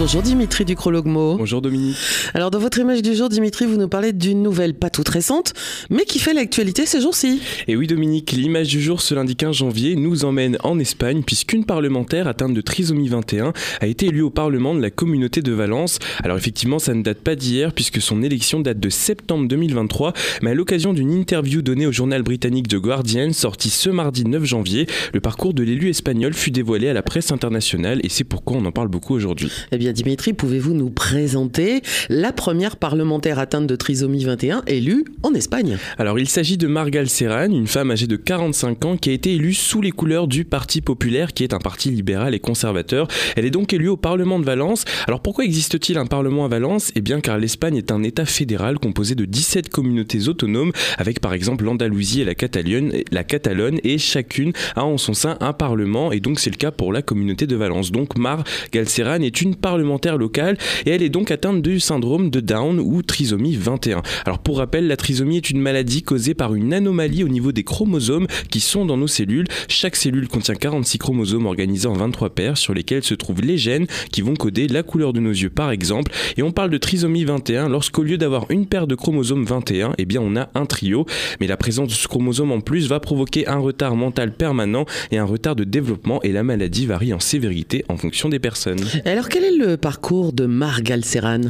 Bonjour Dimitri Ducrologmo. Bonjour Dominique. Alors dans votre image du jour, Dimitri, vous nous parlez d'une nouvelle pas toute récente, mais qui fait l'actualité ces jours-ci. Et oui Dominique, l'image du jour ce lundi 15 janvier nous emmène en Espagne puisqu'une parlementaire atteinte de trisomie 21 a été élue au Parlement de la communauté de Valence. Alors effectivement ça ne date pas d'hier puisque son élection date de septembre 2023, mais à l'occasion d'une interview donnée au journal britannique The Guardian sortie ce mardi 9 janvier, le parcours de l'élu espagnol fut dévoilé à la presse internationale et c'est pourquoi on en parle beaucoup aujourd'hui. Eh bien Dimitri, pouvez-vous nous présenter la première parlementaire atteinte de trisomie 21 élue en Espagne? Alors il s'agit de Margal Serran, une femme âgée de 45 ans qui a été élue sous les couleurs du Parti populaire qui est un parti libéral et conservateur. Elle est donc élue au Parlement de Valence. Alors pourquoi existe-t-il un Parlement à Valence? Eh bien car l'Espagne est un État fédéral composé de 17 communautés autonomes avec par exemple l'Andalousie et la Catalogne, la Catalogne et chacune a en son sein un Parlement et donc c'est le cas pour la communauté de Valence. Donc Margal Serran est une parlementaire parlementaire locale et elle est donc atteinte du syndrome de Down ou trisomie 21. Alors pour rappel, la trisomie est une maladie causée par une anomalie au niveau des chromosomes qui sont dans nos cellules. Chaque cellule contient 46 chromosomes organisés en 23 paires sur lesquels se trouvent les gènes qui vont coder la couleur de nos yeux par exemple. Et on parle de trisomie 21 lorsqu'au lieu d'avoir une paire de chromosomes 21, eh bien on a un trio. Mais la présence de ce chromosome en plus va provoquer un retard mental permanent et un retard de développement et la maladie varie en sévérité en fonction des personnes. Alors quel parcours de Margal Serran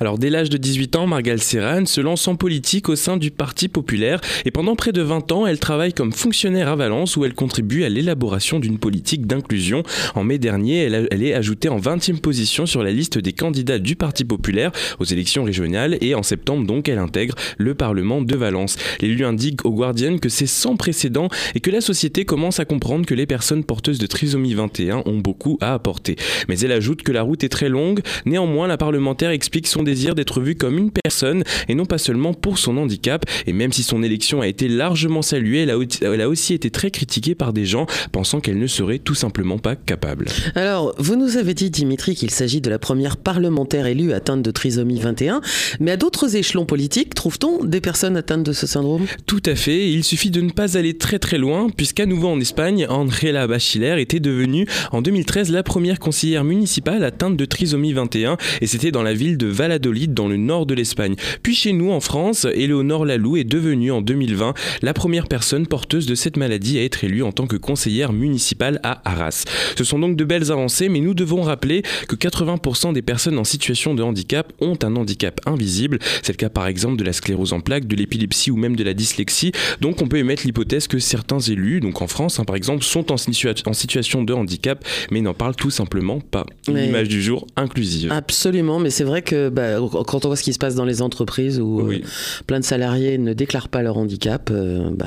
Alors dès l'âge de 18 ans, Margal Serran se lance en politique au sein du Parti populaire et pendant près de 20 ans, elle travaille comme fonctionnaire à Valence où elle contribue à l'élaboration d'une politique d'inclusion. En mai dernier, elle, est ajoutée en 20e position sur la liste des candidats du Parti populaire aux élections régionales et en septembre donc elle intègre le Parlement de Valence. L'élu indique au Guardian que c'est sans précédent et que la société commence à comprendre que les personnes porteuses de trisomie 21 ont beaucoup à apporter. Mais elle ajoute que la route est très longue. Néanmoins, la parlementaire explique son désir d'être vue comme une personne et non pas seulement pour son handicap. Et même si son élection a été largement saluée, elle a aussi été très critiquée par des gens pensant qu'elle ne serait tout simplement pas capable. Alors, vous nous avez dit, Dimitri, qu'il s'agit de la première parlementaire élue atteinte de trisomie 21, mais à d'autres échelons politiques, trouve-t-on des personnes atteintes de ce syndrome? Tout à fait, il suffit de ne pas aller très très loin, puisqu'à nouveau en Espagne, Andrea Bachiller était devenue en 2013 la première conseillère municipale atteinte de trisomie 21 et c'était dans la ville de Valladolid dans le nord de l'Espagne. Puis chez nous en France, Éléonore Lalou est devenue en 2020 la première personne porteuse de cette maladie à être élue en tant que conseillère municipale à Arras. Ce sont donc de belles avancées mais nous devons rappeler que 80% des personnes en situation de handicap ont un handicap invisible. C'est le cas par exemple de la sclérose en plaques, de l'épilepsie ou même de la dyslexie. Donc on peut émettre l'hypothèse que certains élus, donc en France hein, par exemple, sont en, en, situation de handicap mais n'en parlent tout simplement pas. L'image du jour, inclusive. Absolument, mais c'est vrai que bah, quand on voit ce qui se passe dans les entreprises où euh, plein de salariés ne déclarent pas leur handicap, euh, bah,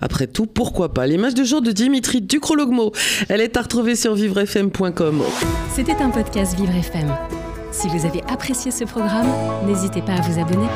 après tout, pourquoi pas? L'image du jour de Dimitri Ducrologmo, elle est à retrouver sur vivrefm.com. C'était un podcast Vivre FM. Si vous avez apprécié ce programme, n'hésitez pas à vous abonner.